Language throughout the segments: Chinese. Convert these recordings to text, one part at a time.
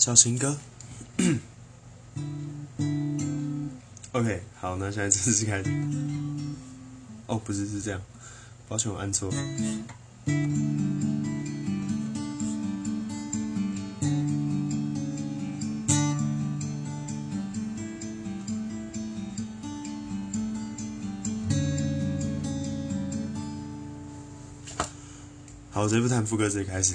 小情歌。OK，好，那现在正式开始。哦，不是，是这样，抱歉，我按错了。好，这部弹副歌直接开始。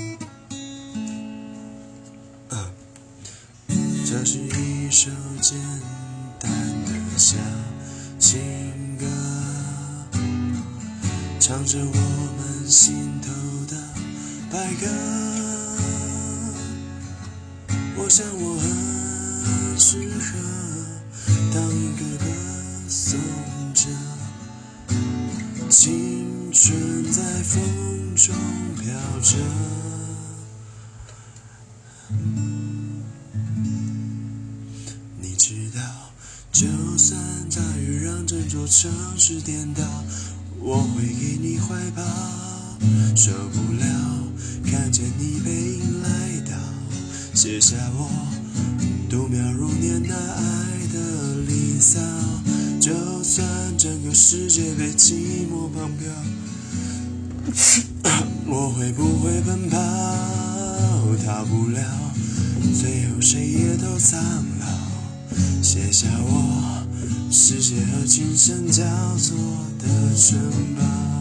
这是一首简单的小情歌，唱着我们心头的白鸽。我想我很适合当一个歌颂者，青春在风中飘着。就算大雨让整座城市颠倒，我会给你怀抱。受不了看见你背影来到，写下我度秒如年那爱的离骚。就算整个世界被寂寞绑票，我会不会奔跑？逃不了，最后谁也都苍老。写下我世界和琴声交错的城堡。